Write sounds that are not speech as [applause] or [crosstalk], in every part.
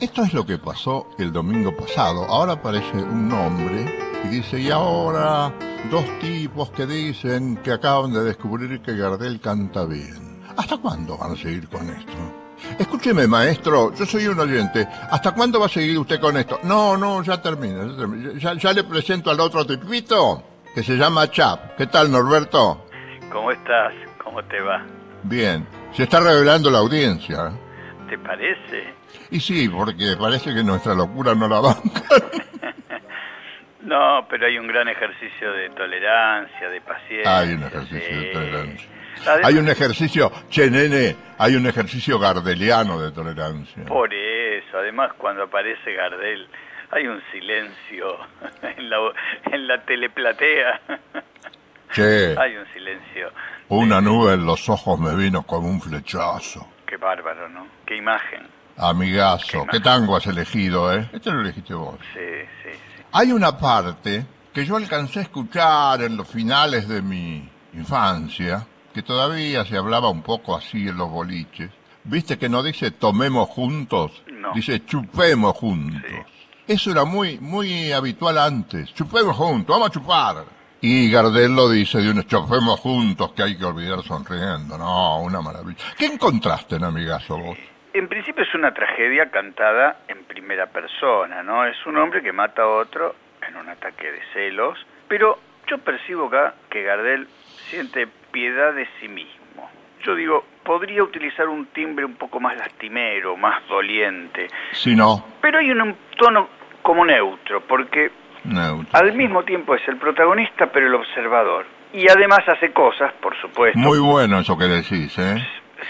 Esto es lo que pasó el domingo pasado. Ahora aparece un nombre y dice, y ahora dos tipos que dicen que acaban de descubrir que Gardel canta bien. ¿Hasta cuándo van a seguir con esto? Escúcheme, maestro, yo soy un oyente. ¿Hasta cuándo va a seguir usted con esto? No, no, ya termina. Ya, ya, ya le presento al otro tipito, que se llama Chap. ¿Qué tal, Norberto? ¿Cómo estás? ¿Cómo te va? Bien. Se está revelando la audiencia. ¿Te parece? Y sí, porque parece que nuestra locura no la banca. [laughs] No, pero hay un gran ejercicio de tolerancia, de paciencia. Hay un ejercicio de tolerancia. Además, Hay un ejercicio, che nene, hay un ejercicio gardeliano de tolerancia. Por eso, además cuando aparece Gardel, hay un silencio [laughs] en la, en la teleplatea. Che, Hay un silencio. una nube en los ojos me vino como un flechazo. Qué bárbaro, ¿no? Qué imagen. Amigazo, Qué ¿qué tango has elegido, eh? Este lo elegiste vos. Sí, sí, sí. Hay una parte que yo alcancé a escuchar en los finales de mi infancia, que todavía se hablaba un poco así en los boliches. ¿Viste que no dice tomemos juntos? No. Dice chupemos juntos. Eso era muy, muy habitual antes. Chupemos juntos, vamos a chupar. Y Gardel lo dice de unos chupemos juntos que hay que olvidar sonriendo. No, una maravilla. ¿Qué encontraste en Amigazo vos? En principio es una tragedia cantada en primera persona, ¿no? Es un hombre que mata a otro en un ataque de celos, pero yo percibo acá que Gardel siente piedad de sí mismo. Yo digo, podría utilizar un timbre un poco más lastimero, más doliente, Si no, pero hay un tono como neutro, porque neutro. al mismo tiempo es el protagonista, pero el observador. Y además hace cosas, por supuesto, Muy bueno eso que decís, ¿eh?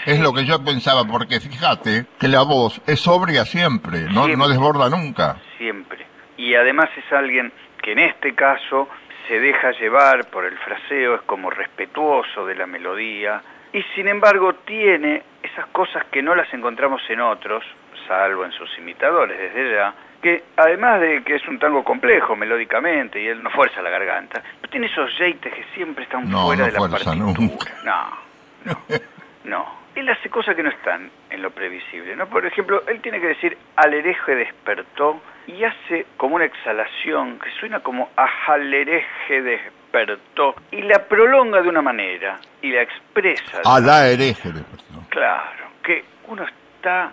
Es lo que yo pensaba, porque fíjate que la voz es sobria siempre, no, Siempre. no desborda nunca. siempre. Y además es alguien que en este caso se deja llevar por el fraseo, es como respetuoso de la melodía, y sin embargo tiene esas cosas que no las encontramos en otros, salvo en sus imitadores desde ya, que además de que es un tango complejo melódicamente y él no fuerza la garganta, pero tiene esos jeites que siempre están No, fuera no de la partitura. nunca. No, no, no. Él hace cosas que no están en lo previsible, ¿no? Por ejemplo, él tiene que decir al hereje despertó y hace como una exhalación que suena como al hereje despertó y la prolonga de una manera y la expresa. A la hereje de perdón. Claro, que uno está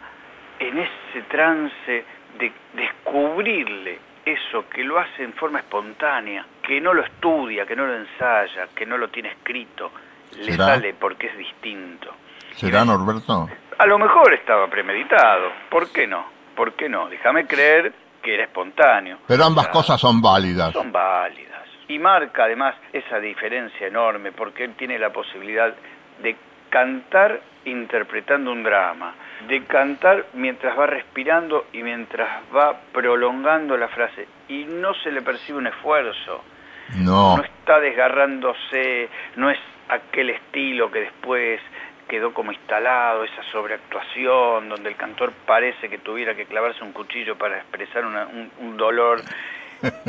en ese trance de descubrirle eso que lo hace en forma espontánea, que no lo estudia, que no lo ensaya, que no lo tiene escrito, le ¿Será? sale porque es distinto. ¿Será Norberto? A lo mejor estaba premeditado, ¿por qué no? ¿Por qué no? Déjame creer que era espontáneo. Pero ambas O sea, cosas son válidas. son válidas. Y marca además esa diferencia enorme porque él tiene la posibilidad de cantar interpretando un drama, de cantar mientras va respirando y mientras va prolongando la frase y no se le percibe un esfuerzo, No, no está desgarrándose, no es aquel estilo que después quedó como instalado, esa sobreactuación donde el cantor parece que tuviera que clavarse un cuchillo para expresar una- un, un dolor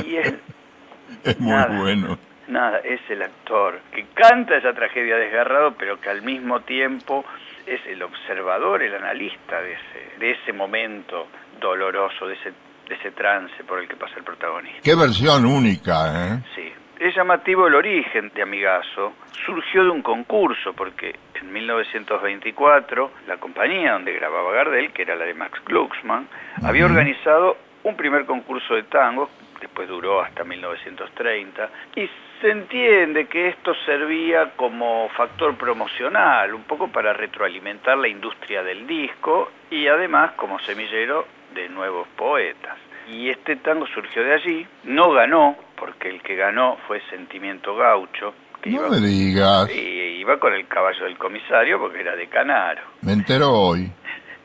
y es [laughs] muy nada. bueno. Nada, es el actor que canta esa tragedia desgarrado, pero que al mismo tiempo es el observador, el analista de ese, de ese momento doloroso, de ese, de ese trance por el que pasa el protagonista. Qué versión única, ¿eh? Sí. Es llamativo el origen de Amigazo. Surgió de un concurso, porque en 1924 la compañía donde grababa Gardel, que era la de Max Glucksmann, había organizado un primer concurso de tango, después duró hasta 1930, y se entiende que esto servía como factor promocional, un poco para retroalimentar la industria del disco y además como semillero de nuevos poetas. Y este tango surgió de allí, no ganó, porque el que ganó fue Sentimiento Gaucho, que No iba, me digas. y iba con el caballo del comisario porque era de Canaro. Me entero hoy.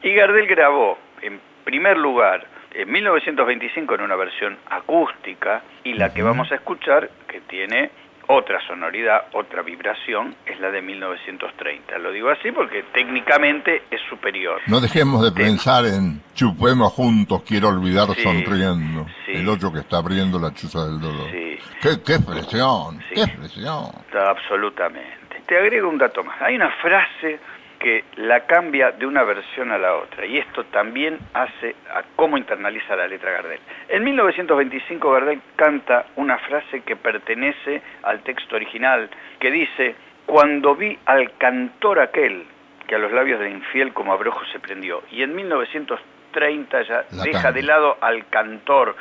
Y Gardel grabó, en primer lugar, en 1925 en una versión acústica, y la que vamos a escuchar, que tiene otra sonoridad, otra vibración, es la de 1930. Lo digo así porque técnicamente es superior. No dejemos de pensar en chupemos juntos, quiero olvidar sonriendo. El otro que está abriendo la chuza del dolor. Sí. ¿Qué, qué expresión, qué expresión. Absolutamente. Te agrego un dato más. Hay una frase que la cambia de una versión a la otra. Y esto también hace a cómo internaliza la letra Gardel. En 1925 Gardel canta una frase que pertenece al texto original, que dice, cuando vi al cantor aquel, que a los labios del infiel como abrojo se prendió. Y en 1930 ya deja de lado al cantor,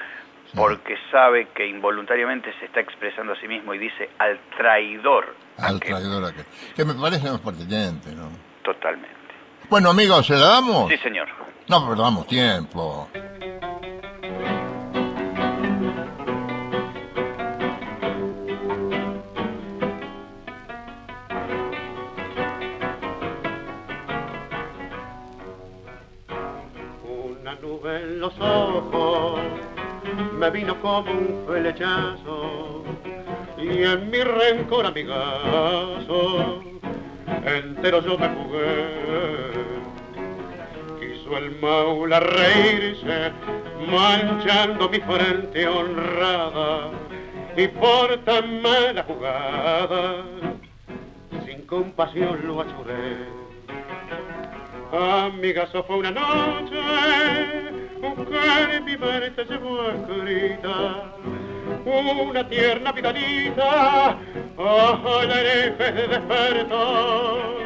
porque sabe que involuntariamente se está expresando a sí mismo y dice al traidor. Al traidor aquel. Que me parece más pertinente, ¿no? Totalmente. Bueno, amigos, ¿se la damos? Sí, señor. No perdamos tiempo. Una nube en los ojos me vino como un flechazo y en mi rencor amigazo entero yo me jugué. Quiso el maula reírse, manchando mi frente honrada, y por tan mala jugada, sin compasión lo achuré. Amigazo fue una noche, que mi mente llevó escrita, una tierna vidalita, ojo el hereje despertó.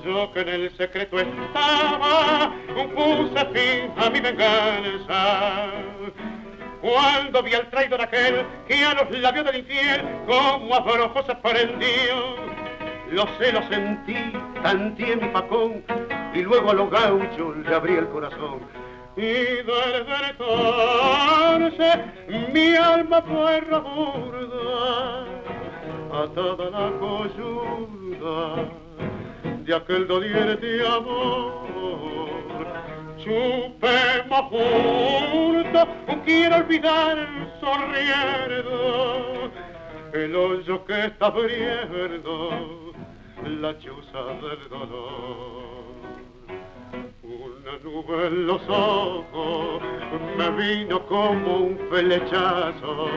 Yo que en el secreto estaba, puse fin a mi venganza. Cuando vi al traidor aquel que a los labios del infiel como abrojo se prendió, los celos sentí, tanteé mi pacón y luego a los gauchos le abrí el corazón. Y entonces mi alma fue raburda atada la coyuda de aquel doliente amor. Chupemos juntos, quiero olvidar sonriendo el hoyo que está abriendo la chuza del dolor una nube en los ojos me vino como un flechazo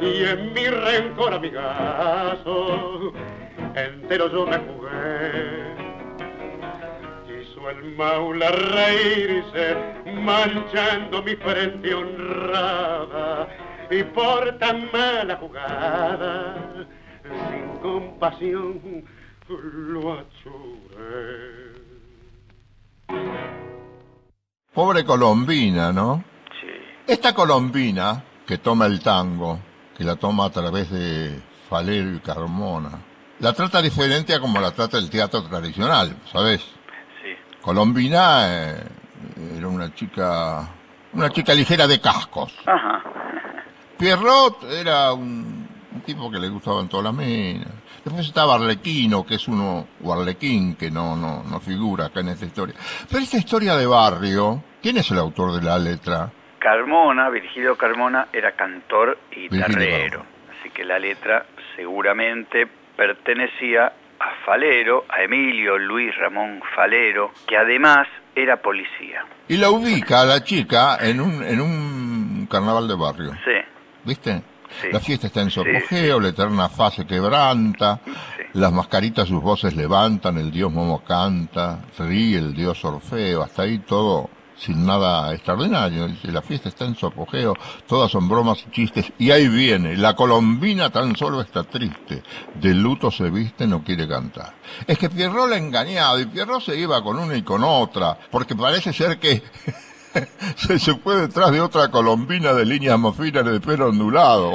y en mi rencor amigazo entero yo me jugué. Quiso el maula reírse manchando mi frente honrada y por tan mala jugada sin compasión lo achuré. Pobre Colombina, ¿no? Sí. Esta Colombina que toma el tango, que la toma a través de Falero y Carmona, la trata diferente a como la trata el teatro tradicional, ¿sabes? Sí. Colombina eh, era una chica, una chica ligera de cascos. Ajá. Pierrot era un, tipo que le gustaban todas las minas. Después estaba Arlequino, que es uno, o Arlequín, que no, no, no figura acá en esta historia. Pero esta historia de barrio, ¿quién es el autor de la letra? Carmona, Virgilio Carmona, era cantor y guitarrero. Así que la letra seguramente pertenecía a Falero, a Emilio Luis Ramón Falero, que además era policía. Y la ubica a la chica en un, en un carnaval de barrio. Sí. ¿Viste? La fiesta está en su apogeo, la eterna fase quebranta, las mascaritas sus voces levantan, el dios Momo canta, ríe el dios Orfeo, hasta ahí todo sin nada extraordinario. Dice, la fiesta está en su apogeo, todas son bromas y chistes, y ahí viene, la colombina tan solo está triste, de luto se viste, no quiere cantar. Es que Pierrot la ha engañado, y Pierrot se iba con una y con otra, porque parece ser que [laughs] se puede detrás de otra colombina de líneas mofinas de pelo ondulado.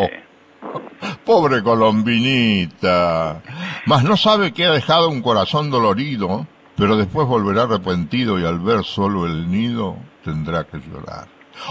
Pobre colombinita. Mas no sabe que ha dejado un corazón dolorido, pero después volverá arrepentido y al ver solo el nido tendrá que llorar.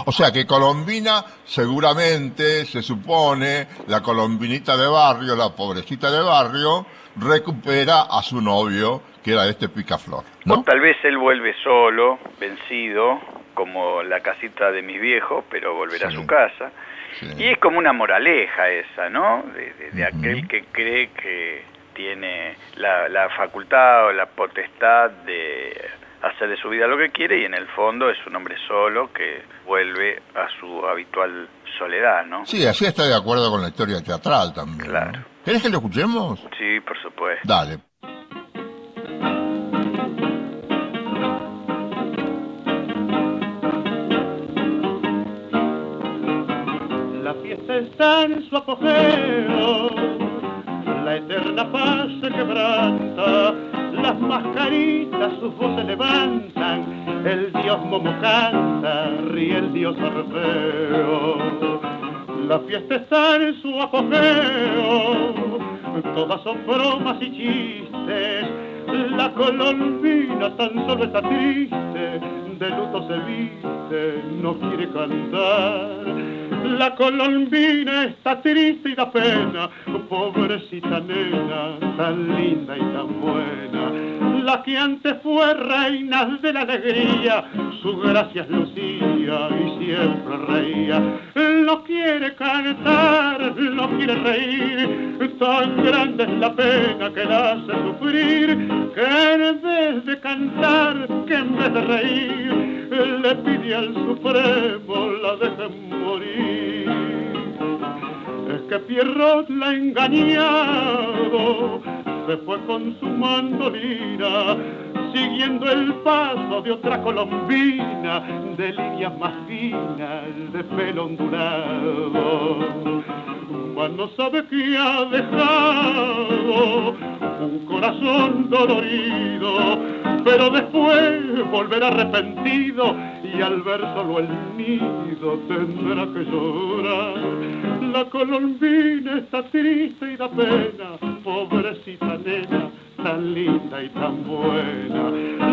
O sea que Colombina seguramente, se supone, la colombinita de barrio, la pobrecita de barrio, recupera a su novio, que era este picaflor. ¿no? O tal vez él vuelve solo, vencido, como la casita de mis viejos, pero volverá a su casa. Sí. Y es como una moraleja esa, ¿no? De, de- de Ujú. aquel que cree que tiene la, la facultad o la potestad de hacer de su vida lo que quiere y en el fondo es un hombre solo que vuelve a su habitual soledad, ¿no? Sí, así está de acuerdo con la historia teatral también. ¿no? Claro. ¿Querés que lo escuchemos? Sí, por supuesto. Dale. La fiesta está en su apogeo, la eterna paz se quebranta, las mascaritas sus voces levantan, el dios Momo canta, ríe el dios Orfeo. La fiesta está en su apogeo, todas son bromas y chistes, la colombina tan solo está triste, de luto se viste, no quiere cantar. La colombina está triste y da pena, pobrecita nena, tan linda y tan buena. La que antes fue reina de la alegría, su gracia lucía y siempre reía. No quiere cantar, no quiere reír, tan grande es la pena que la hace sufrir, que en vez de cantar, que en vez de reír, le pide al Supremo la dejen morir. Es que Pierrot la ha engañado, se fue con su mandolina, siguiendo el paso de otra colombina, de líneas más finas, de pelo ondulado. No sabe que ha dejado un corazón dolorido, pero después volverá arrepentido y al ver solo el nido tendrá que llorar. La colombina está triste y da pena, pobrecita nena, tan linda y tan buena.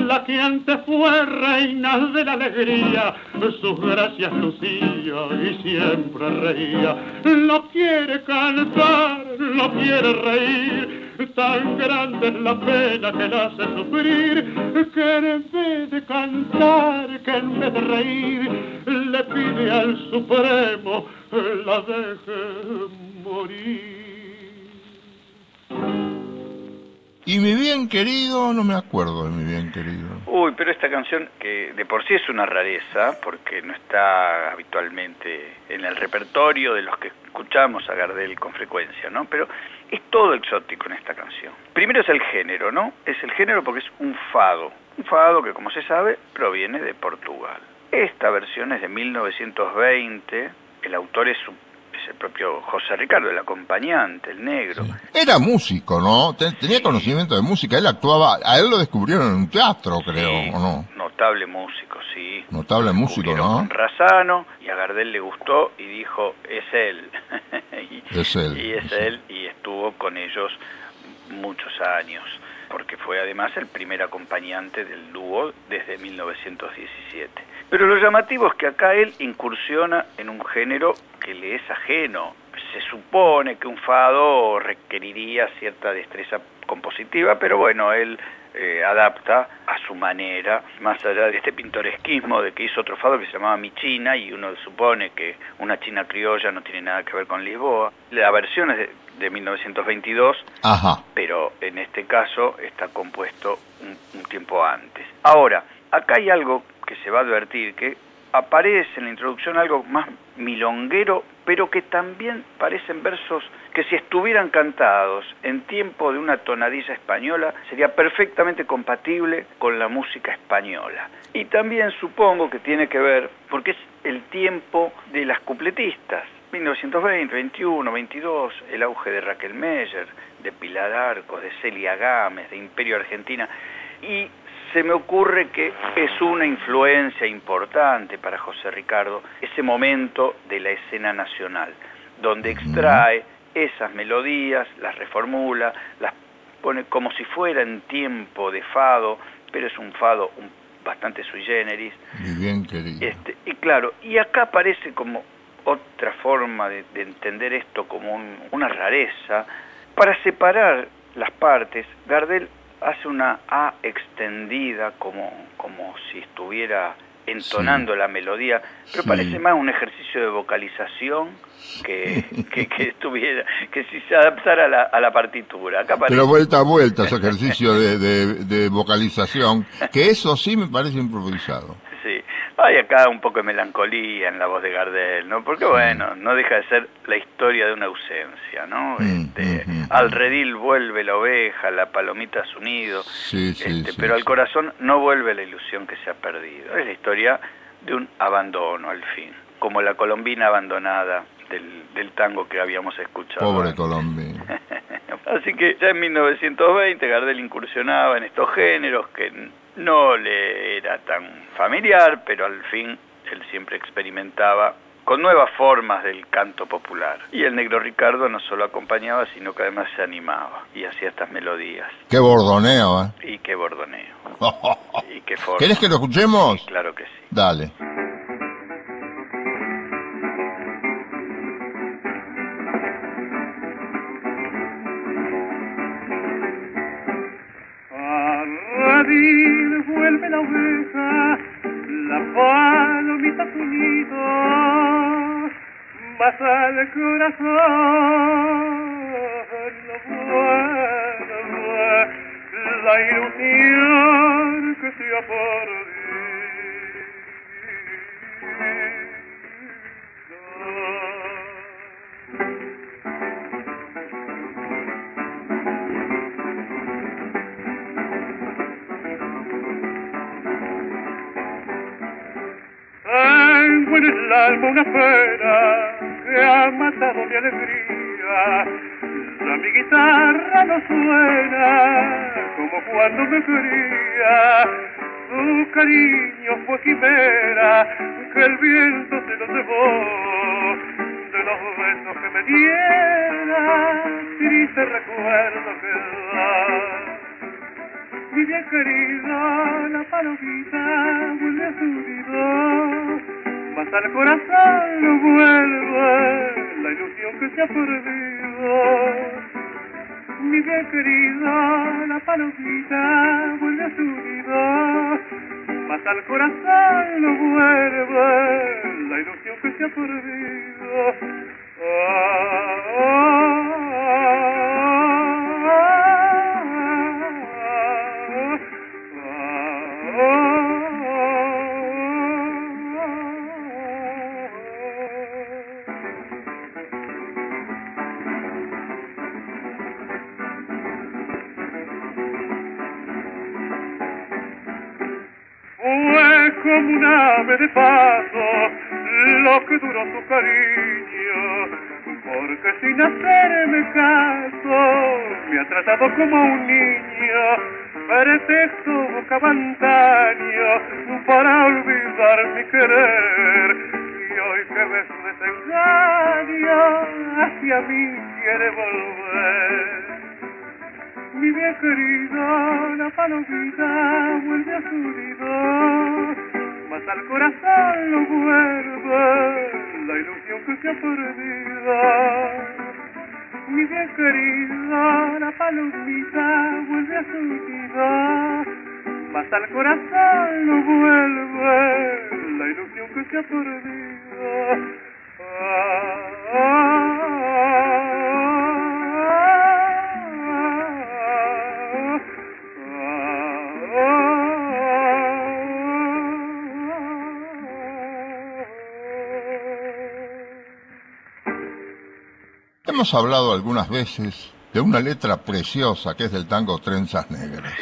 La que antes fue reina de la alegría, sus gracias lucía y siempre reía. No quiere cantar, no quiere reír, tan grande es la pena que la hace sufrir, que en vez de cantar, que en vez de reír, le pide al Supremo la deje morir. Y mi bien querido, no me acuerdo de mi bien querido. Uy, pero esta canción que de por sí es una rareza porque no está habitualmente en el repertorio de los que escuchamos a Gardel con frecuencia, ¿no? Pero es todo exótico en esta canción. Primero es el género, ¿no? Es el género porque es un fado. Un fado que, como se sabe, proviene de Portugal. Esta versión es de 1920. El autor es, es el propio José Ricardo, el acompañante, el negro. Era músico, ¿no? Te- Tenía conocimiento de música. Él actuaba, a él lo descubrieron en un teatro, creo, Sí, ¿o no? Notable músico, sí. Notable músico, ¿no? con Razano y a Gardel le gustó y dijo, es él. [laughs] y, Es él, Y es es él y estuvo con ellos muchos años, porque fue además el primer acompañante del dúo desde 1917. Pero lo llamativo es que acá él incursiona en un género que le es ajeno. Se supone que un fado requeriría cierta destreza compositiva, pero bueno, él eh, adapta a su manera, más allá de este pintoresquismo de que hizo otro fado que se llamaba Mi China y uno supone que una China criolla no tiene nada que ver con Lisboa. La versión es de, de 1922, Ajá. pero en este caso está compuesto un, un tiempo antes. Ahora, acá hay algo que se va a advertir, que aparece en la introducción algo más milonguero, pero que también parecen versos que si estuvieran cantados en tiempo de una tonadilla española sería perfectamente compatible con la música española. Y también supongo que tiene que ver, porque es el tiempo de las cupletistas, 1920, 21, 22, el auge de Raquel Meyer, de Pilar Arcos, de Celia Gámez, de Imperio Argentina, y se me ocurre que es una influencia importante para José Ricardo ese momento de la escena nacional, donde extrae esas melodías, las reformula, las pone como si fuera en tiempo de fado, pero es un fado un- bastante sui generis, Mi bien querido. este, y claro, y acá aparece como otra forma de, de entender esto como un- una rareza. Para separar las partes, Gardel hace una A extendida como, como si estuviera entonando la melodía, pero Sí. parece más un ejercicio de vocalización que, [laughs] que, que estuviera, que si se adaptara a la, a la partitura. Acá parece, Pero vuelta a vuelta ese ejercicio de, de- de vocalización, que eso sí me parece improvisado. Hay acá un poco de melancolía en la voz de Gardel, ¿no? Porque bueno, no deja de ser la historia de una ausencia, ¿no? Mm, Este, mm, mm. al redil vuelve la oveja, la palomita a su nido, Sí, sí, Este, sí, pero al corazón no vuelve la ilusión que se ha perdido. Es la historia de un abandono al fin, como la colombina abandonada del, del tango que habíamos escuchado. Pobre antes. Colombia. [laughs] Así que ya en 1920 Gardel incursionaba en estos géneros que no le era tan familiar, pero al fin él siempre experimentaba con nuevas formas del canto popular. Y el negro Ricardo no solo acompañaba, sino que además se animaba y hacía estas melodías. Qué bordoneo, ¿eh? Y qué bordoneo. [laughs] Y qué forma. ¿Querés que lo escuchemos? Claro que sí. Dale. Oveja, la palomita su nido, mas al corazón no vuelve la ilusión que se ha perdido. En el alma una pena que ha matado mi alegría. Ya mi guitarra no suena como cuando me quería. Su cariño fue quimera que el viento se lo llevó. De los besos que me diera, triste recuerdo que da. Mi bien querida, la palomita vuelve a su nido, mas al corazón no vuelve la ilusión que se ha perdido. Mi bien querida, la palomita vuelve a su nido, mas al corazón no vuelve la ilusión que se ha perdido. Fue ave de paso lo que duró su cariño, porque sin hacerme caso me ha tratado como un niño, pretexto buscaba antaño para olvidar mi querer. Y hoy que ves desengaño, hacia mí quiere volver. Mi bien querida, la palomita vuelve a su nido, mas al corazón no vuelve la ilusión que se ha perdido. Mi bien querida, la palomita vuelve a su nido, mas al corazón no vuelve la ilusión que se ha perdido. Hemos hablado algunas veces de una letra preciosa que es del tango Trenzas Negras.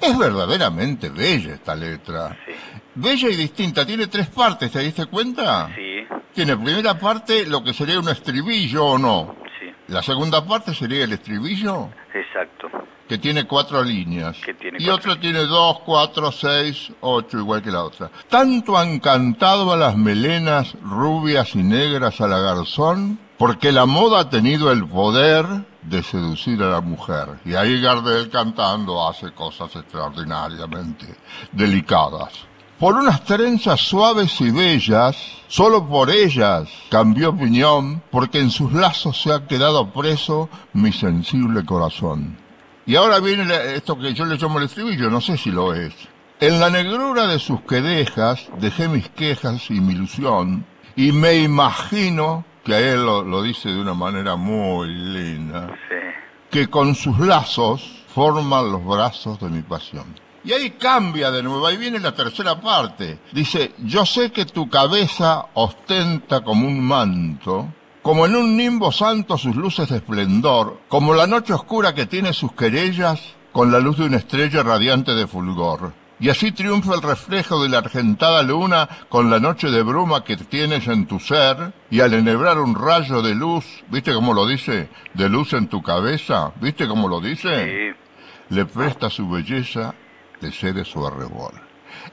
Es verdaderamente bella esta letra. Sí. Bella y distinta. Tiene tres partes, ¿te diste cuenta? Sí, Tiene primera parte lo que sería un estribillo o no. sí, La segunda parte sería el estribillo, exacto. que tiene cuatro líneas. Que tiene y cuatro otra tiene dos, cuatro, seis, ocho, igual que la otra. Tanto han cantado a las melenas rubias y negras a la garzón, porque la moda ha tenido el poder de seducir a la mujer. Y ahí Gardel cantando hace cosas extraordinariamente delicadas. Por unas trenzas suaves y bellas, solo por ellas cambió opinión, porque en sus lazos se ha quedado preso mi sensible corazón. Y ahora viene esto que yo le llamo el estribillo, no sé si lo es. En la negrura de sus quedejas dejé mis quejas y mi ilusión, y me imagino, que a él lo, lo dice de una manera muy linda, Sí. que con sus lazos forman los brazos de mi pasión. Y ahí cambia de nuevo, ahí viene la tercera parte. Dice, yo sé que tu cabeza ostenta como un manto, como en un nimbo santo sus luces de esplendor, como la noche oscura que tiene sus querellas con la luz de una estrella radiante de fulgor. Y así triunfa el reflejo de la argentada luna con la noche de bruma que tienes en tu ser, y al enhebrar un rayo de luz, ¿viste cómo lo dice? De luz en tu cabeza, ¿viste cómo lo dice? Sí. le presta su belleza, le cede su arrebol.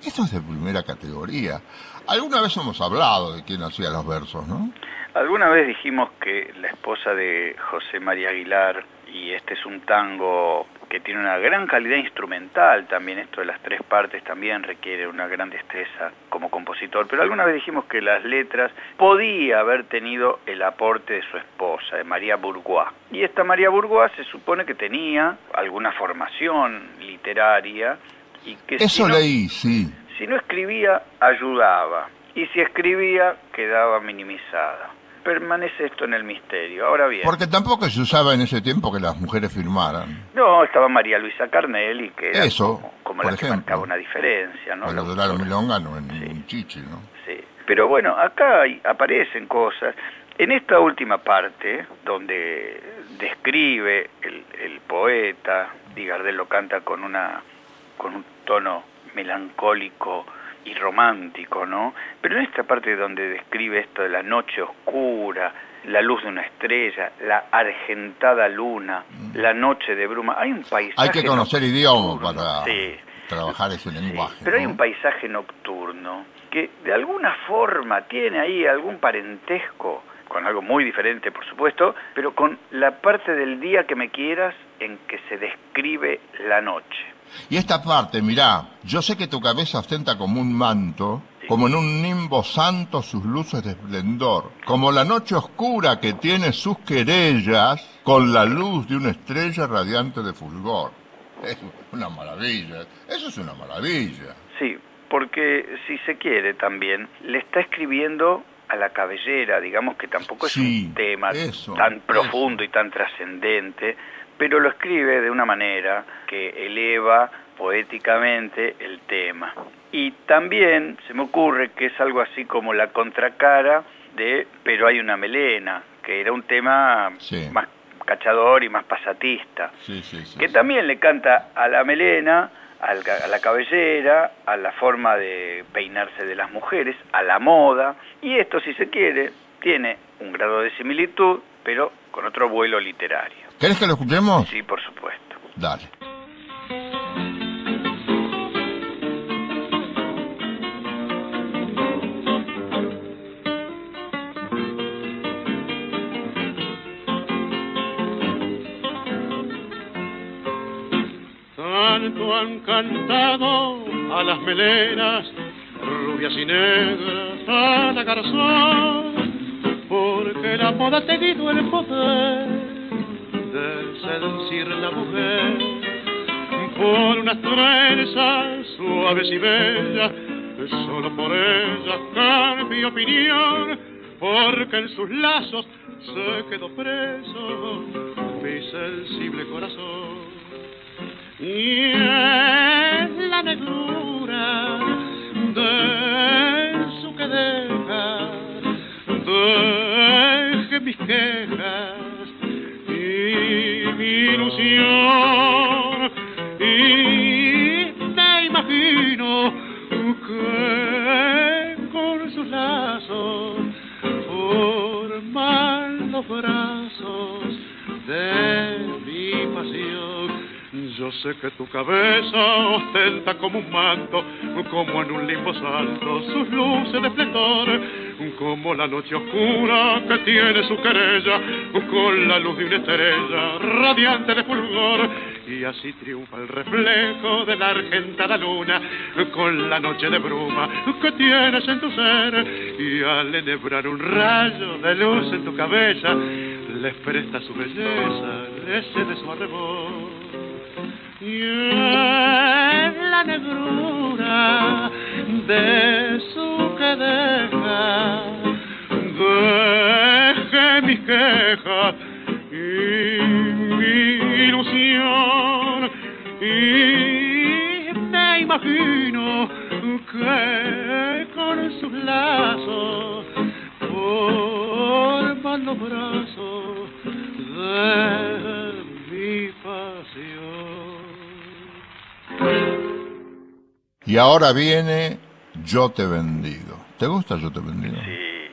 Esto es de primera categoría. Alguna vez hemos hablado de quién hacía los versos, ¿no? Alguna vez dijimos que la esposa de José María Aguilar, y este es un tango que tiene una gran calidad instrumental también, esto de las tres partes también requiere una gran destreza como compositor, pero alguna vez dijimos que las letras podía haber tenido el aporte de su esposa, de María Bourgois. Y esta María Bourgois se supone que tenía alguna formación literaria y que si Eso no- leí, sí. si no escribía, ayudaba. Y si escribía, quedaba minimizada. Permanece esto en el misterio. Ahora bien, Porque tampoco se usaba en ese tiempo que las mujeres firmaran. no, estaba María Luisa Carnelli, que era Eso, como, como por la que ejemplo. marcaba una diferencia, ¿no? Cuando La Dorado autora. Milonga no en Sí. chichi, ¿no? Sí. Pero bueno, acá hay- aparecen cosas. En esta última parte, donde describe el, el poeta, Di Gardel lo canta con, una, con un tono melancólico y romántico, ¿no? Pero en esta parte donde describe esto de la noche oscura, la luz de una estrella, la argentada luna, la noche de bruma, hay un paisaje... Mm. Hay que conocer idioma nocturno, para sí. trabajar ese Sí, lenguaje. pero hay un paisaje nocturno que de alguna forma tiene ahí algún parentesco con algo muy diferente, por supuesto, pero con la parte del día que me quieras en que se describe la noche. Y esta parte, mirá, yo sé que tu cabeza ostenta como un manto, como en un nimbo santo sus luces de esplendor, como la noche oscura que tiene sus querellas con la luz de una estrella radiante de fulgor. Es una maravilla, eso es una maravilla. Sí, porque si se quiere también, le está escribiendo a la cabellera, digamos que tampoco es Sí, un tema eso, tan profundo eso. y tan trascendente, pero lo escribe de una manera que eleva poéticamente el tema. Y también se me ocurre que es algo así como la contracara de Pero hay una melena, que era un tema Sí. más cachador y más pasatista Sí, sí, sí. que también le canta a la melena, a la cabellera, a la forma de peinarse de las mujeres, a la moda, y esto, si se quiere, tiene un grado de similitud, pero con otro vuelo literario. ¿Querés que lo escuchemos? Sí, por supuesto. Dale. Tanto han cantado a las melenas, rubias y negras, a la garzón, porque la moda ha tenido el poder de seducir la mujer. Por unas trenzas suaves y bellas, solo por ellas cambio opinión, porque en sus lazos se quedó preso mi sensible corazón y en la negrura de su quedeja deje mis quejas ilusión sé que tu cabeza ostenta como un manto, como en un limbo salto, sus luces de esplendor, como la noche oscura que tiene su querella, con la luz de una estrella radiante de fulgor, y así triunfa el reflejo de la argentada luna, con la noche de bruma que tienes en tu ser, y al enhebrar un rayo de luz en tu cabeza, les presta su belleza, le cede su arrebol. En la negrura de su que. Deje mis quejas y mi ilusión y te imagino que con sus lazos forman los brazos de mi pasión. Y ahora viene Yo te bendigo. ¿Te gusta Yo te bendigo? Sí,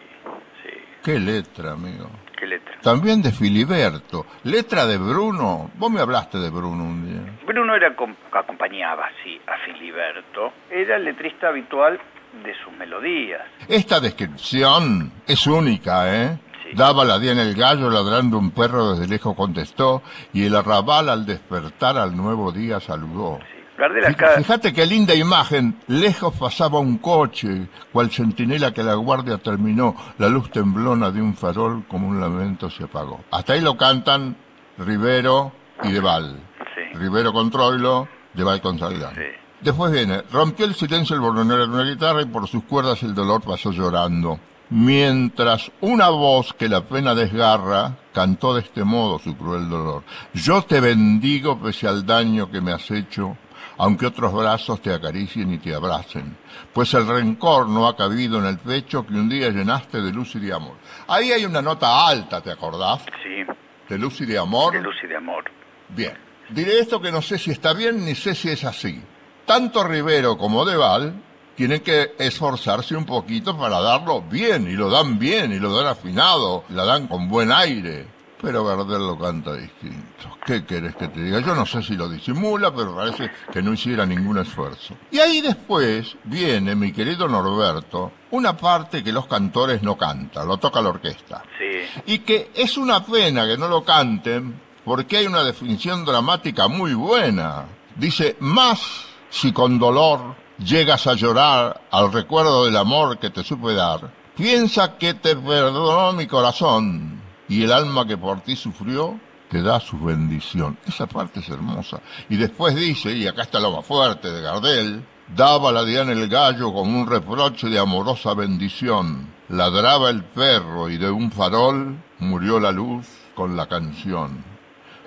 sí. Qué letra, amigo. ¿Qué letra? También de Filiberto. Letra de Bruno. Vos me hablaste de Bruno un día. Bruno era com- acompañaba, sí, a Filiberto. Era el letrista habitual de sus melodías. Esta descripción es única, ¿eh? Sí. Daba la día en el gallo ladrando un perro desde lejos contestó y el arrabal al despertar al nuevo día saludó. Sí. Gardel Fí- acá, Fíjate qué linda imagen. Lejos pasaba un coche, cual centinela que la guardia terminó. La luz temblona de un farol como un lamento se apagó. Hasta ahí lo cantan Rivero y Deval. sí, Rivero con Troilo, Deval con Salgán. sí. Después viene, rompió el silencio el borronero de una guitarra y por sus cuerdas el dolor pasó llorando. Mientras una voz que la pena desgarra cantó de este modo su cruel dolor. Yo te bendigo pese al daño que me has hecho, aunque otros brazos te acaricien y te abracen, pues el rencor no ha cabido en el pecho que un día llenaste de luz y de amor. Ahí hay una nota alta, ¿te acordás? Sí, De luz y de amor. de luz y de amor. Bien, diré esto que no sé si está bien ni sé si es así. Tanto Rivero como Deval tienen que esforzarse un poquito para darlo bien, y lo dan bien, y lo dan afinado, la dan con buen aire. Pero Gardel lo canta distinto. ¿Qué querés que te diga? Yo no sé si lo disimula, pero parece que no hiciera ningún esfuerzo. Y ahí después viene, mi querido Norberto, una parte que los cantores no cantan, lo toca la orquesta. Sí, Y que es una pena que no lo canten porque hay una definición dramática muy buena. Dice, más si con dolor llegas a llorar al recuerdo del amor que te supe dar, piensa que te perdonó mi corazón y el alma que por ti sufrió te da su bendición. Esa parte es hermosa. Y después dice, y acá está lo más fuerte de Gardel, daba la diana el gallo con un reproche de amorosa bendición. Ladraba el perro y de un farol murió la luz con la canción.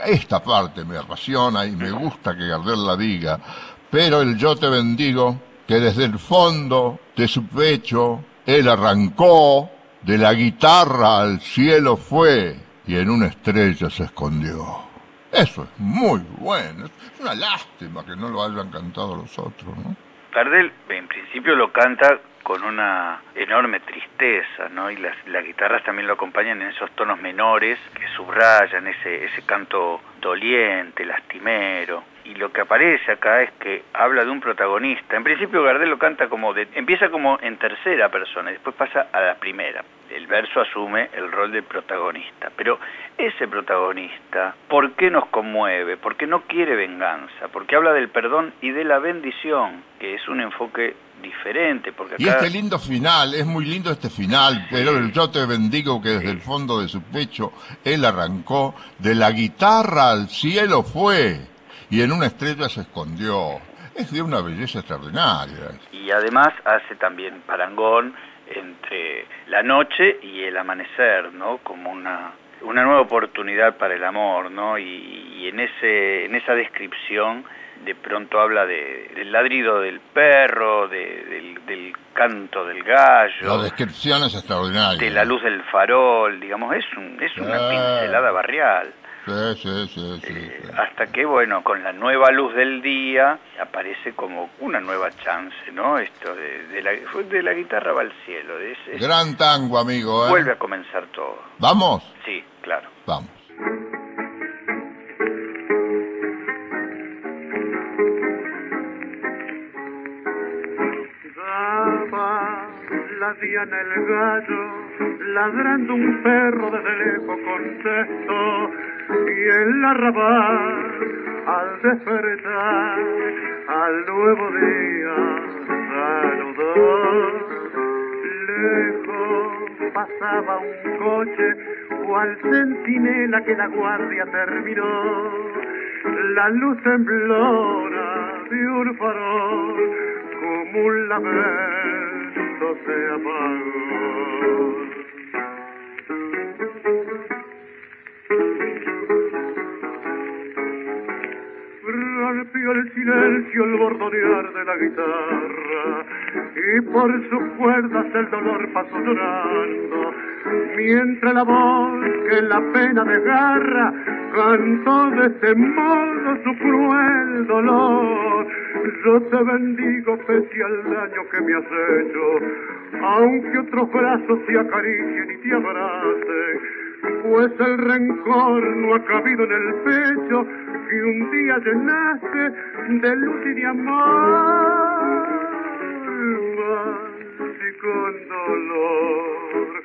Esta parte me apasiona y me gusta que Gardel la diga, pero el yo te bendigo, que desde el fondo de su pecho él arrancó, de la guitarra al cielo fue y en una estrella se escondió. Eso es muy bueno, es una lástima que no lo hayan cantado los otros, ¿no? En principio lo canta con una enorme tristeza, ¿no? Y las, las guitarras también lo acompañan en esos tonos menores que subrayan ese, ese canto doliente, lastimero. Y lo que aparece acá es que habla de un protagonista. En principio Gardel lo canta como de, empieza como en tercera persona y después pasa a la primera. El verso asume el rol del protagonista. Pero ese protagonista, ¿por qué nos conmueve? Porque no quiere venganza, porque habla del perdón y de la bendición, que es un enfoque diferente, porque acá Y este lindo final, es muy lindo este final, pero yo te bendigo que desde el fondo de su pecho él arrancó, de la guitarra al cielo fue y en una estrella se escondió. Es de una belleza extraordinaria. y además hace también parangón entre la noche y el amanecer, ¿no? Como una una nueva oportunidad para el amor, ¿no? Y, y en ese en esa descripción de pronto habla de, del ladrido del perro, de- del, del canto del gallo, La descripción es extraordinaria. de la luz del farol, digamos, es un, es una Ah. pincelada barrial. Sí, sí, sí, sí, Eh, hasta que, bueno, con la nueva luz del día aparece como una nueva chance, ¿no? Esto de, de la, de la guitarra va al cielo, de ese- Gran tango, amigo. ¿eh? vuelve a comenzar todo. ¿Vamos? Sí, claro. Vamos. La diana el gallo, ladrando un perro desde lejos contestó, y el arrabal al despertar al nuevo día saludó. Lejos pasaba un coche, cual centinela que la guardia terminó. La luz temblona de un farol como un se apagó. Rompió el silencio el bordonear de la guitarra y por sus cuerdas el dolor pasó llorando mientras la voz que la pena desgarra cantó de este modo su cruel dolor. Yo te bendigo pese al daño que me has hecho, aunque otros brazos te acaricien y te abracen, pues el rencor no ha cabido en el pecho que un día llenaste de luz y de amor. Y con dolor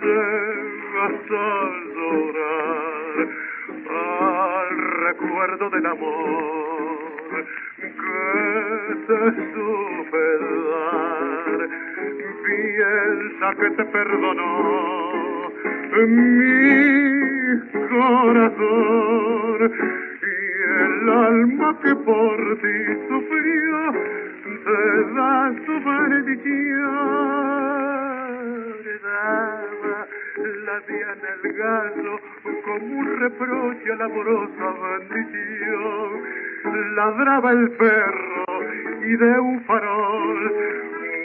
llegas a llorar al recuerdo del amor que te supe dar. Piensa que te perdonó mi corazón y el alma que por ti sufrió te da su bendición la diana el gallo como un reproche a la amorosa. Ladraba el perro y de un farol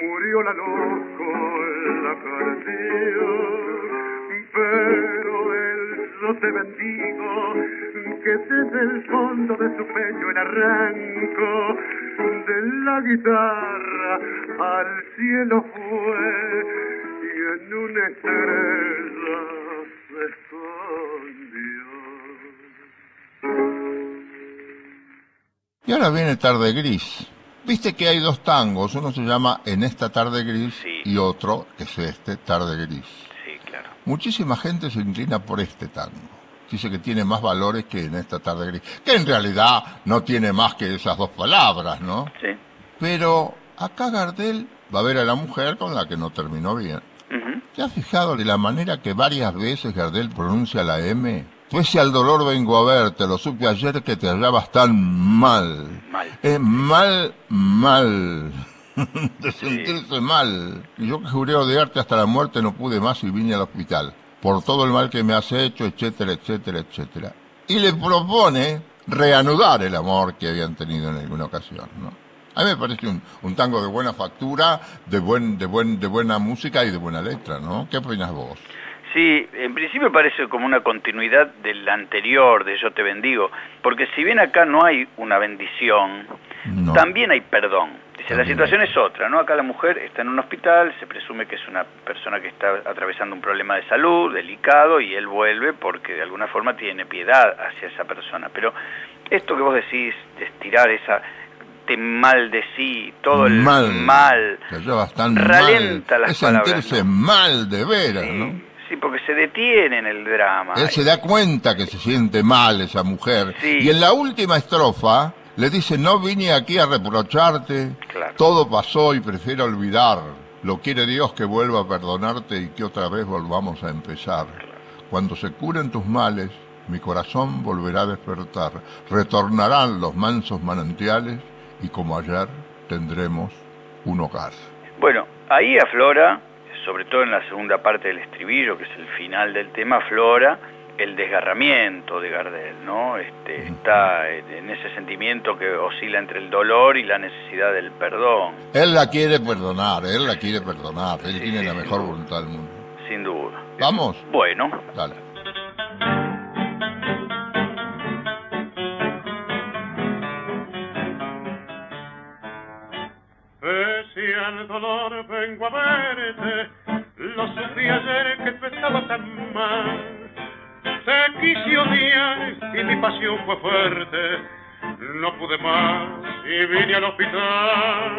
murió la loco la canción. Pero él yo te bendigo que desde el fondo de su pecho el arranco de la guitarra al cielo fue en una estrella se escondió. Y ahora viene Tarde Gris. Viste que hay dos tangos, uno se llama En esta tarde gris Sí. y otro, que es este, Tarde Gris. Sí, claro. Muchísima gente se inclina por este tango. Dice que tiene más valores que en esta tarde gris. Que en realidad no tiene más que esas dos palabras, ¿no? Sí. Pero acá Gardel va a ver a la mujer con la que no terminó bien. ¿Te has fijado de la manera que varias veces Gardel pronuncia la M? Pese al dolor vengo a verte, lo supe ayer que te hallabas tan mal. Mal. Es mal, mal. [laughs] de sentirse mal. Y yo que juré odiarte hasta la muerte no pude más y vine al hospital. Por todo el mal que me has hecho, etcétera, etcétera, etcétera. Y le propone reanudar el amor que habían tenido en alguna ocasión, ¿no? A mí me parece un, un tango de buena factura, de buen, de buen, de buena música y de buena letra, ¿no? ¿Qué opinas vos? Sí, en principio parece como una continuidad del anterior, de Yo te bendigo, porque si bien acá no hay una bendición, No. también hay perdón. Dice, la situación es otra, ¿no? Acá la mujer está en un hospital, se presume que es una persona que está atravesando un problema de salud delicado y él vuelve porque de alguna forma tiene piedad hacia esa persona. Pero esto que vos decís, de estirar esa, te maldecí, todo el mal. mal, ralenta mal. las es palabras, sentirse ¿no? mal de veras, Sí, ¿no? sí, porque se detiene en el drama. Él se da cuenta que se siente mal esa mujer. Sí. Y en la última estrofa le dice, no vine aquí a reprocharte, Claro. todo pasó y prefiero olvidar. Lo quiere Dios que vuelva a perdonarte y que otra vez volvamos a empezar. Cuando se curen tus males, mi corazón volverá a despertar. Retornarán los mansos manantiales y como ayer tendremos un hogar. Bueno, ahí aflora, sobre todo en la segunda parte del estribillo, que es el final del tema, aflora el desgarramiento de Gardel, ¿no? Este, está en ese sentimiento que oscila entre el dolor y la necesidad del perdón, Él la quiere perdonar, él la quiere perdonar, él Sí, tiene la mejor duda. voluntad del mundo. sin duda. ¿Vamos? Bueno, Dale. Al dolor vengo a verte, lo sufrí ayer que tú estabas tan mal. Te quise odiar y mi pasión fue fuerte, no pude más y vine al hospital.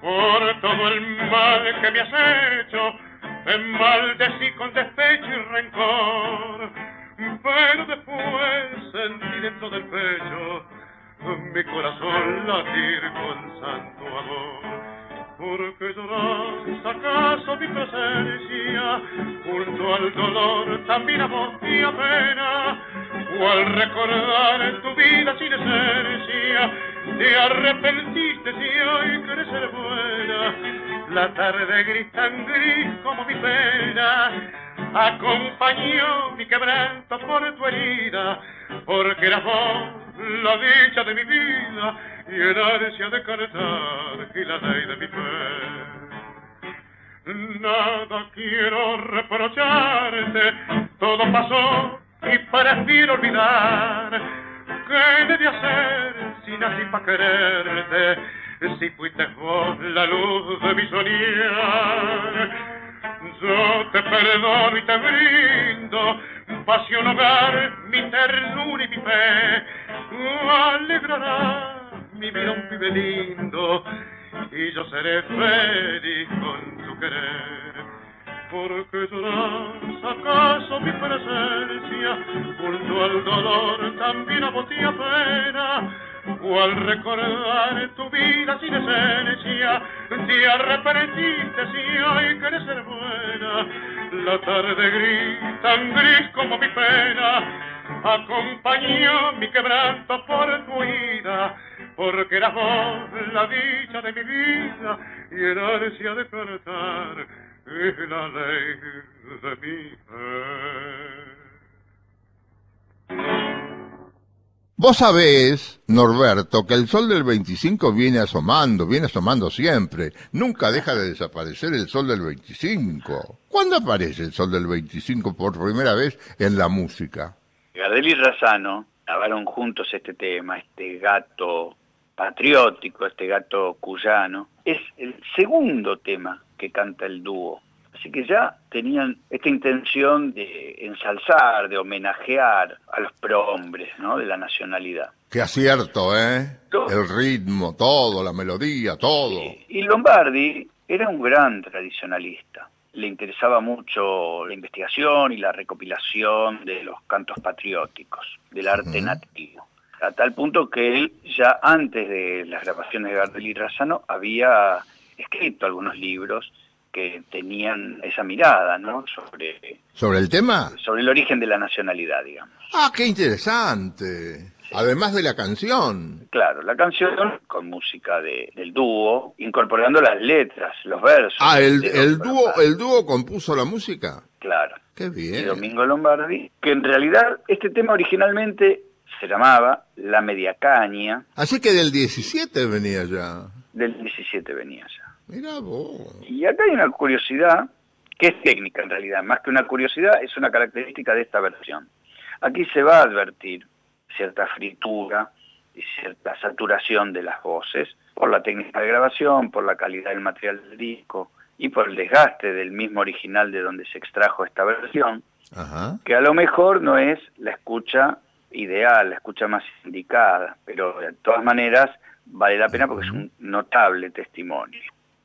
Por todo el mal que me has hecho, te maldecí con despecho y rencor. Pero después sentí dentro del pecho mi corazón latir con santo amor. Porque lloras acaso mi presencia, junto al dolor también a vos y a pena, o al recordar tu vida sin esencia, te arrepentiste si hoy querés ser buena. La tarde gris tan gris como mi pena acompañó mi quebranto por tu herida, porque eras vos la dicha de mi vida y el ansia de cantar y la ley de mi fe. Nada quiero reprocharte, todo pasó y prefiero olvidar. ¿Qué debí hacer si nací para quererte? Si fuiste vos la luz de mi soñar. Yo te perdono y te brindo pasión, hogar, mi ternura y mi fe. Alegrará mi vida un pibe lindo y yo seré feliz con tu querer. Porque lloras acaso mi presencia, junto al dolor también a pena, o al recordar tu vida sin esencia, te arrepentiste si hoy querés ser buena. La tarde gris, tan gris como mi pena, acompañó mi quebranto por tu vida porque eras vos la dicha de mi vida y el ansia de cantar es la ley de mi fe. Vos sabés, Norberto, que el sol del 25 viene asomando, viene asomando siempre. Nunca deja de desaparecer el sol del 25. ¿Cuándo aparece el sol del 25 por primera vez en la música? Gardel y Razano grabaron juntos este tema, este gato patriótico, este gato cuyano, es el segundo tema que canta el dúo. Así que ya tenían esta intención de ensalzar, de homenajear a los prohombres ¿no? de la nacionalidad. Qué acierto, ¿eh? El ritmo, todo, la melodía, todo. Y Lombardi era un gran tradicionalista. Le interesaba mucho la investigación y la recopilación de los cantos patrióticos, del arte nativo. A tal punto que él ya antes de las grabaciones de Gardel y Razano había escrito algunos libros que tenían esa mirada, ¿no? Sobre sobre el tema, sobre el origen de la nacionalidad, digamos. Ah, qué interesante. Además de la canción. Claro, la canción con música de, del dúo, incorporando las letras, los versos. Ah, el, el dúo, el dúo compuso la música. Claro. Qué bien. Y Domingo Lombardi, que en realidad este tema originalmente se llamaba La Media Caña. Así que del 17 venía ya. Del 17 venía ya. Mira vos. Y acá hay una curiosidad, que es técnica en realidad, más que una curiosidad, es una característica de esta versión. Aquí se va a advertir cierta fritura y cierta saturación de las voces por la técnica de grabación, por la calidad del material del disco y por el desgaste del mismo original de donde se extrajo esta versión, Ajá. que a lo mejor no es la escucha ideal, la escucha más indicada, pero de todas maneras vale la pena porque es un notable testimonio,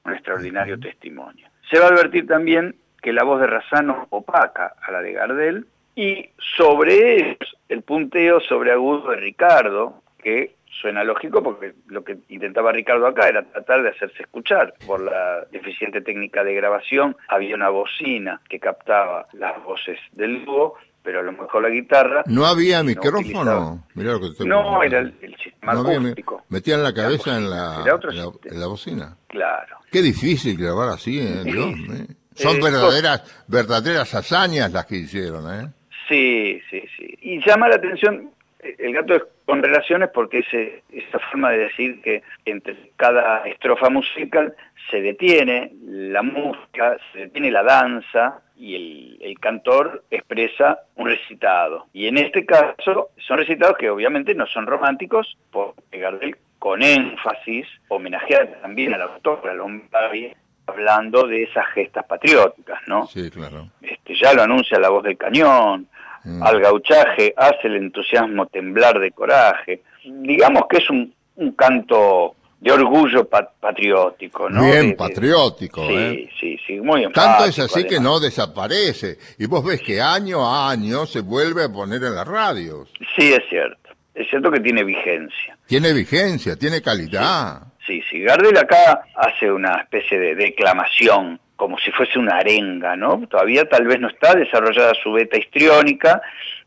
un extraordinario testimonio. Se va a advertir también que la voz de Razano opaca a la de Gardel y sobre eso, el punteo sobre agudo de Ricardo, que suena lógico porque lo que intentaba Ricardo acá era tratar de hacerse escuchar. Por la deficiente técnica de grabación había una bocina que captaba las voces del dúo pero a lo mejor la guitarra... ¿No había micrófono? Mirá lo que te no, era el, el sistema no había, acústico. Metían la cabeza en la, en, la, sistema. en la bocina. Claro. Qué difícil grabar así, ¿eh? Dios, ¿eh? Son Eh, verdaderas, verdaderas hazañas las que hicieron, ¿eh? Sí, sí, sí. Y llama la atención eh, el gato es con relaciones porque ese, esa forma de decir que entre cada estrofa musical se detiene la música, se detiene la danza y el, el cantor expresa un recitado. Y en este caso son recitados que obviamente no son románticos porque Gardel con énfasis homenajea también al autor, a Lombardi, hablando de esas gestas patrióticas, ¿no? Sí, claro. Este, ya lo anuncia la voz del cañón, Mm. al gauchaje hace el entusiasmo temblar de coraje. Digamos que es un, un canto de orgullo pa- patriótico, ¿no? Bien De- de- patriótico, Sí, ¿eh? sí, sí, muy Tanto es enfático, así que además. no desaparece. Y vos ves que año a año se vuelve a poner en las radios. Sí, es cierto. Es cierto que tiene vigencia. Tiene vigencia, tiene calidad. Sí, sí. Gardel acá hace una especie de declamación, como si fuese una arenga, ¿no? Todavía tal vez no está desarrollada su beta histriónica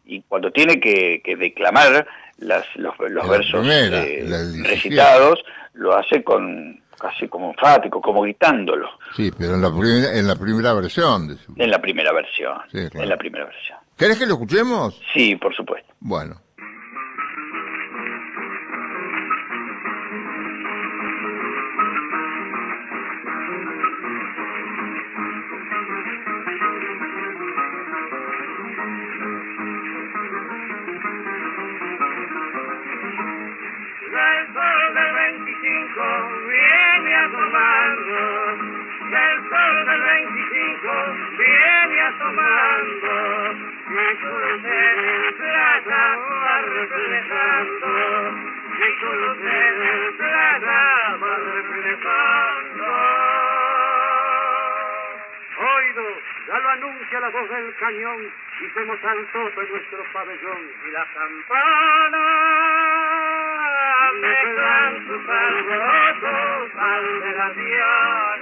y cuando tiene que, que declamar las, los, los versos primera, eh, la del 17. recitados, lo hace con casi como enfático, como gritándolo, Sí, pero en la, primera, en la primera versión. de su- en la primera versión. Sí, claro. En la primera versión. ¿Querés que lo escuchemos? Sí, por supuesto. Bueno. Asomando, mi cruz en plata va reflejando, mi cruz en plata va reflejando. Oído, ya lo anuncia la voz del cañón, hicimos alto en nuestro pabellón y la campana mezclan sus alborotos al de la diana.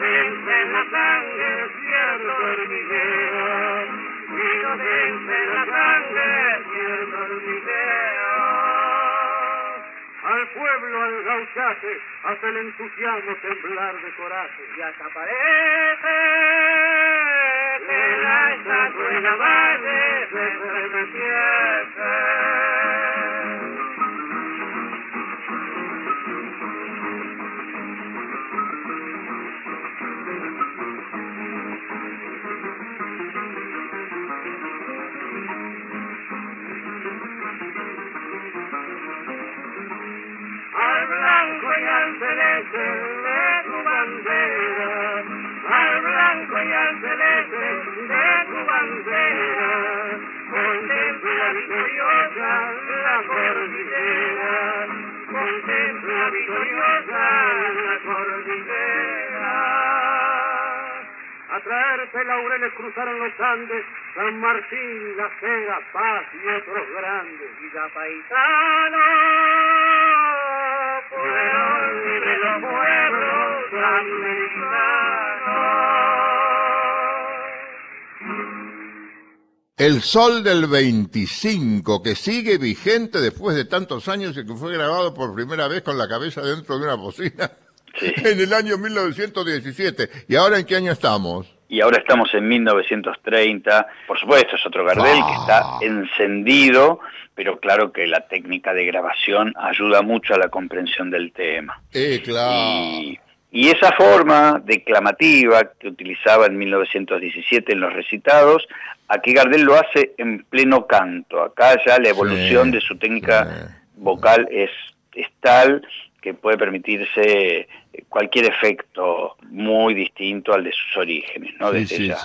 Vence en la sangre cierto hormigueo. Y no vence en la sangre cierto hormigueo. Al pueblo, al gauchaje, hace el entusiasmo temblar de coraje. Y hasta parece que la estatua en celeste de tu bandera, contempla victoriosa la cordillera, contempla victoriosa la cordillera. A traerse laureles cruzaron los Andes, San Martín, La Cera, Paz y otros grandes. Villa Paisano, fueron de los pueblos americanos. El Sol del 25, que sigue vigente después de tantos años y que fue grabado por primera vez con la cabeza dentro de una bocina Sí. [laughs] en el año 1917. ¿Y ahora en qué año estamos? Y ahora estamos en 1930. Por supuesto, es otro Gardel que Ah. está encendido, pero claro que la técnica de grabación ayuda mucho a la comprensión del tema. Eh, claro. Y, y esa forma declamativa que utilizaba en 1917 en los recitados, aquí Gardel lo hace en pleno canto. Acá ya la evolución Sí, de su técnica sí. vocal es, es tal que puede permitirse cualquier efecto muy distinto al de sus orígenes, ¿no? Desde sí, ya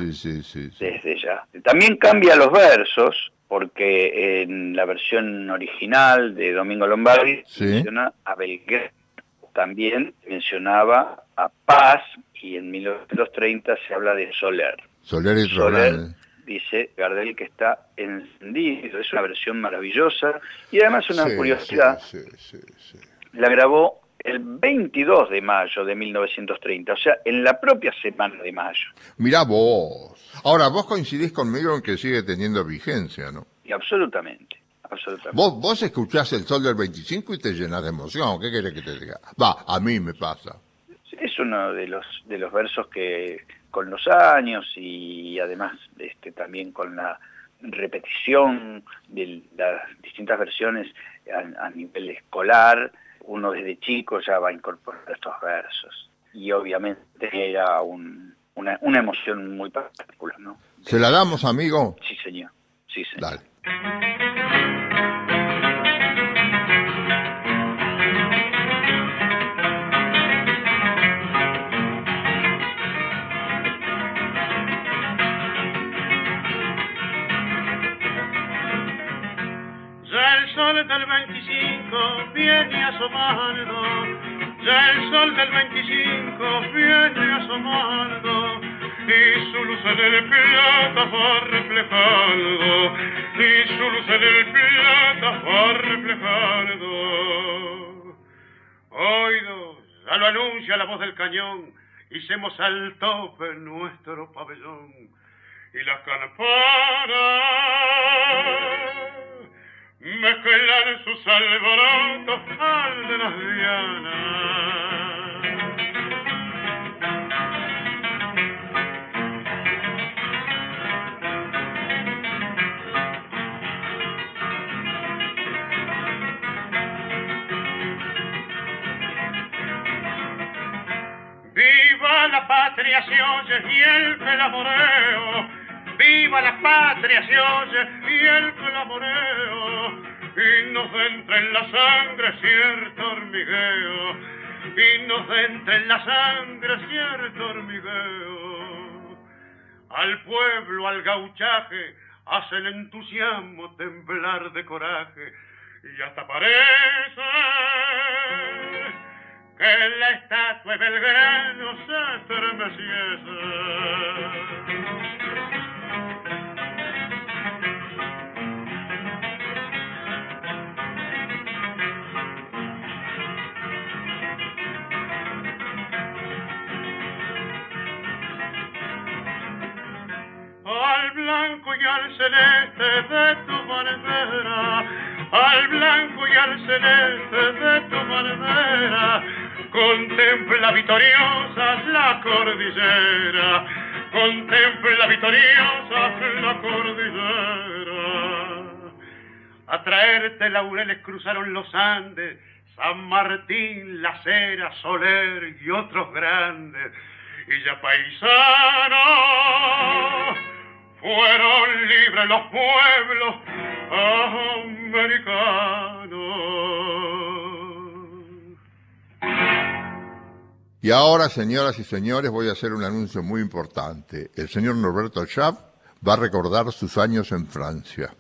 desde ya. También cambia los versos, porque en la versión original de Domingo Lombardi menciona a Belgrano, también mencionaba a Paz, y en 1930 se habla de Soler. Soler y Soler dice Gardel que está encendido, es una versión maravillosa, y además una Sí, curiosidad, sí, sí. la grabó el 22 de mayo de 1930, o sea, en la propia semana de mayo. Mirá vos. Ahora, vos coincidís conmigo en que sigue teniendo vigencia, ¿no? Y absolutamente, absolutamente. Vos, vos escuchás el sol del 25 y te llenas de emoción. ¿Qué querés que te diga? Va, a mí me pasa. Es uno de los de los versos que con los años y además este también con la repetición de las distintas versiones a, a nivel escolar, uno desde chico ya va a incorporar estos versos y obviamente era un, una, una emoción muy particular, ¿no? ¿Se la damos, amigo? Sí, señor. Sí, señor. Dale. Ya 25 viene asomando, ya el sol del 25 viene asomando, y su luz en el plata va reflejando, y su luz en el plata va reflejando. Oído, ya lo anuncia la voz del cañón, hicimos al tope nuestro pabellón, y las campanas mezclan sus alborotos al de las dianas. Viva la patria se oye y el clamoreo. Viva la patria se oye y el clamoreo. Y nos entra en la sangre cierto hormigueo. Y nos entra en la sangre cierto hormigueo. Al pueblo, al gauchaje, hace el entusiasmo temblar de coraje. Y hasta parece que la estatua de Belgrano se estremeciese. Al blanco y al celeste de tu bandera, al blanco y al celeste de tu bandera, contempla victoriosa la cordillera, contempla victoriosa la cordillera. A traerte laureles cruzaron los Andes, San Martín, La Cera, Soler y otros grandes. Y ya paisano, fueron libres los pueblos americanos. Y ahora, señoras y señores, voy a hacer un anuncio muy importante. El señor Norberto Schaff va a recordar sus años en Francia,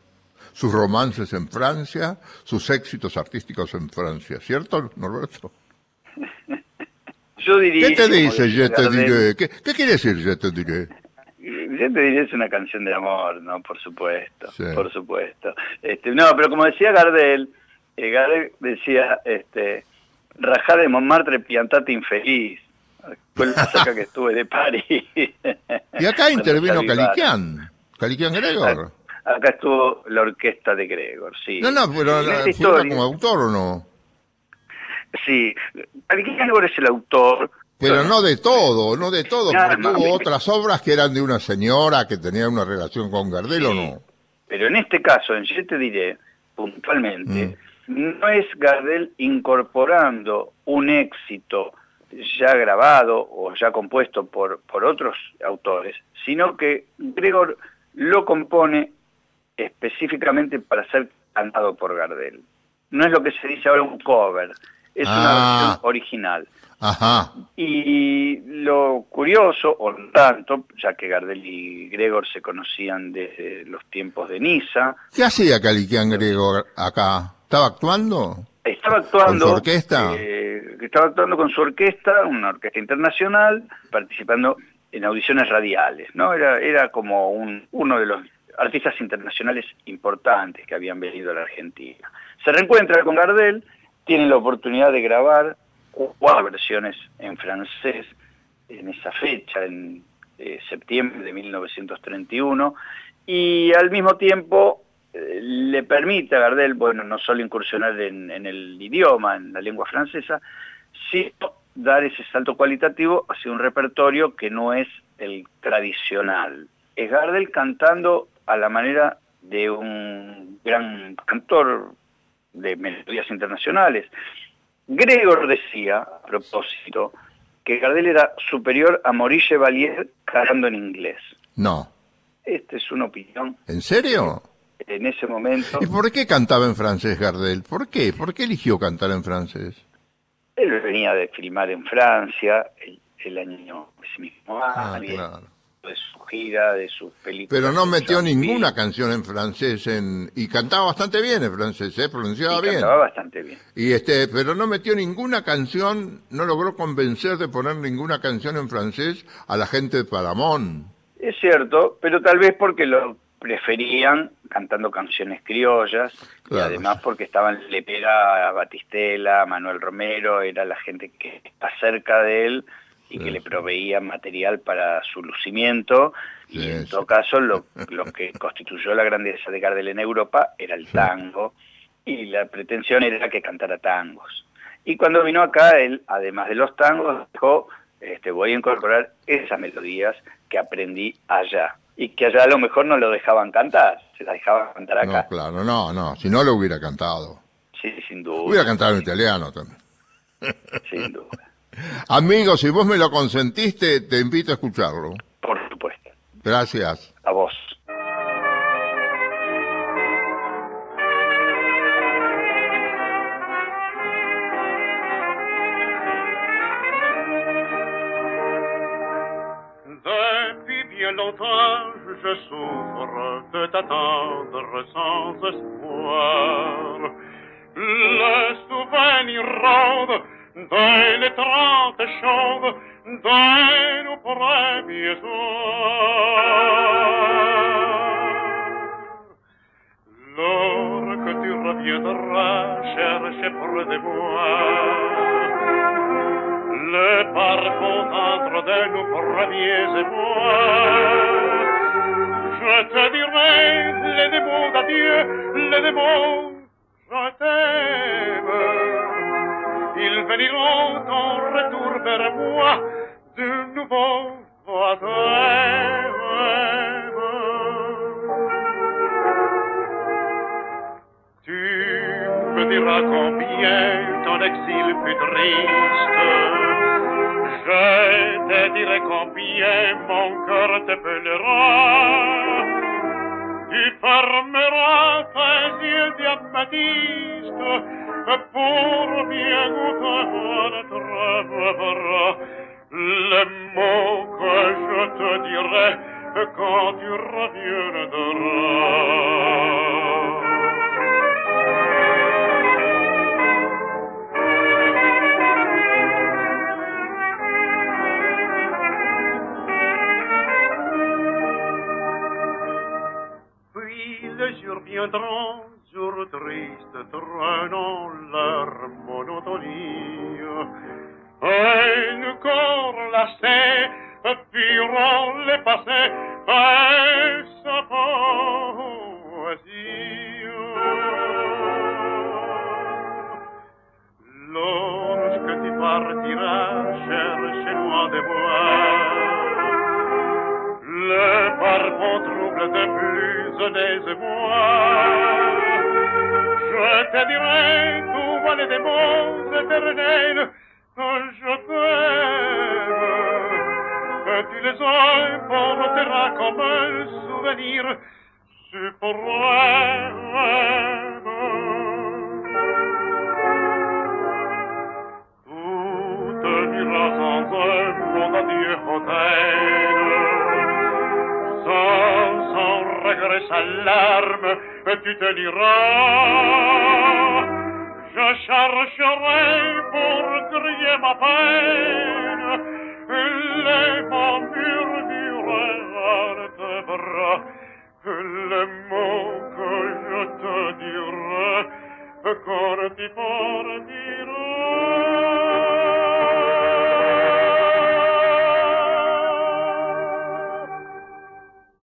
sus romances en Francia, sus éxitos artísticos en Francia. ¿Cierto, Norberto? Yo diría... ¿Qué te dice, je te diré? ¿Qué, qué quiere decir, je te diré? Yo te diría es una canción de amor, ¿no? Por supuesto, Sí. por supuesto. Este, no, pero como decía Gardel, eh, Gardel decía, este, rajá de Montmartre, piantate infeliz. Fue la saca que estuve de París. Y acá intervino Caliquian, Caliquian Gregor. Acá estuvo la orquesta de Gregor, sí. No, no, pero figura historia- como autor o no. Sí, Caliquian Gregor es el autor. Pero no de todo, no de todo, porque no, hubo otras obras que eran de una señora que tenía una relación con Gardel o no. Pero en este caso, en Yo te diré, puntualmente, Mm. No es Gardel incorporando un éxito ya grabado o ya compuesto por, por otros autores, sino que Gregor lo compone específicamente para ser cantado por Gardel. No es lo que se dice ahora un cover, es Ah. una versión original. Ajá. Y lo curioso, o tanto, ya que Gardel y Gregor se conocían desde los tiempos de Niza, ¿Qué hacía Caliquian Gregor acá? ¿Estaba actuando? estaba actuando ¿Con su orquesta? eh, estaba actuando con su orquesta, una orquesta internacional, participando en audiciones radiales, ¿no? Era, era como un, uno de los artistas internacionales importantes que habían venido a la Argentina. Se reencuentra con Gardel, tienen la oportunidad de grabar cuatro versiones en francés en esa fecha, en eh, septiembre de 1931, y al mismo tiempo le permite a Gardel, bueno, no solo incursionar en, en el idioma, en la lengua francesa, sino dar ese salto cualitativo hacia un repertorio que no es el tradicional. Es Gardel cantando a la manera de un gran cantor de melodías internacionales. Gregor decía, a propósito, que Gardel era superior a Maurice Chevalier cantando en inglés. No. Esta es una opinión ¿En serio? En ese momento. ¿Y por qué cantaba en francés Gardel? ¿Por qué? ¿Por qué eligió cantar en francés? Él venía de filmar en Francia el, el año ese mismo Ah, año. claro. de su gira, de sus películas. Pero no metió ninguna canción en francés en, y cantaba bastante bien en francés, ¿eh? pronunciaba Y bien. cantaba bastante bien. Y este, pero no metió ninguna canción, no logró convencer de poner ninguna canción en francés a la gente de Paramón. Es cierto, pero tal vez porque lo preferían cantando canciones criollas Claro. y además porque estaban Lepera, Batistela, Manuel Romero, era la gente que está cerca de él y que le proveía material para su lucimiento y en sí. todo caso lo, lo que constituyó la grandeza de Gardel en Europa era el tango y la pretensión era que cantara tangos. Y cuando vino acá, él, además de los tangos, dijo, este, voy a incorporar esas melodías que aprendí allá. Y que allá a lo mejor no lo dejaban cantar, se las dejaban cantar acá. No, claro, no, no, si no lo hubiera cantado. Sí, sin duda. Hubiera cantado en italiano también. Sin duda. Amigo, si vos me lo consentiste, te invito a escucharlo. Por supuesto. Gracias.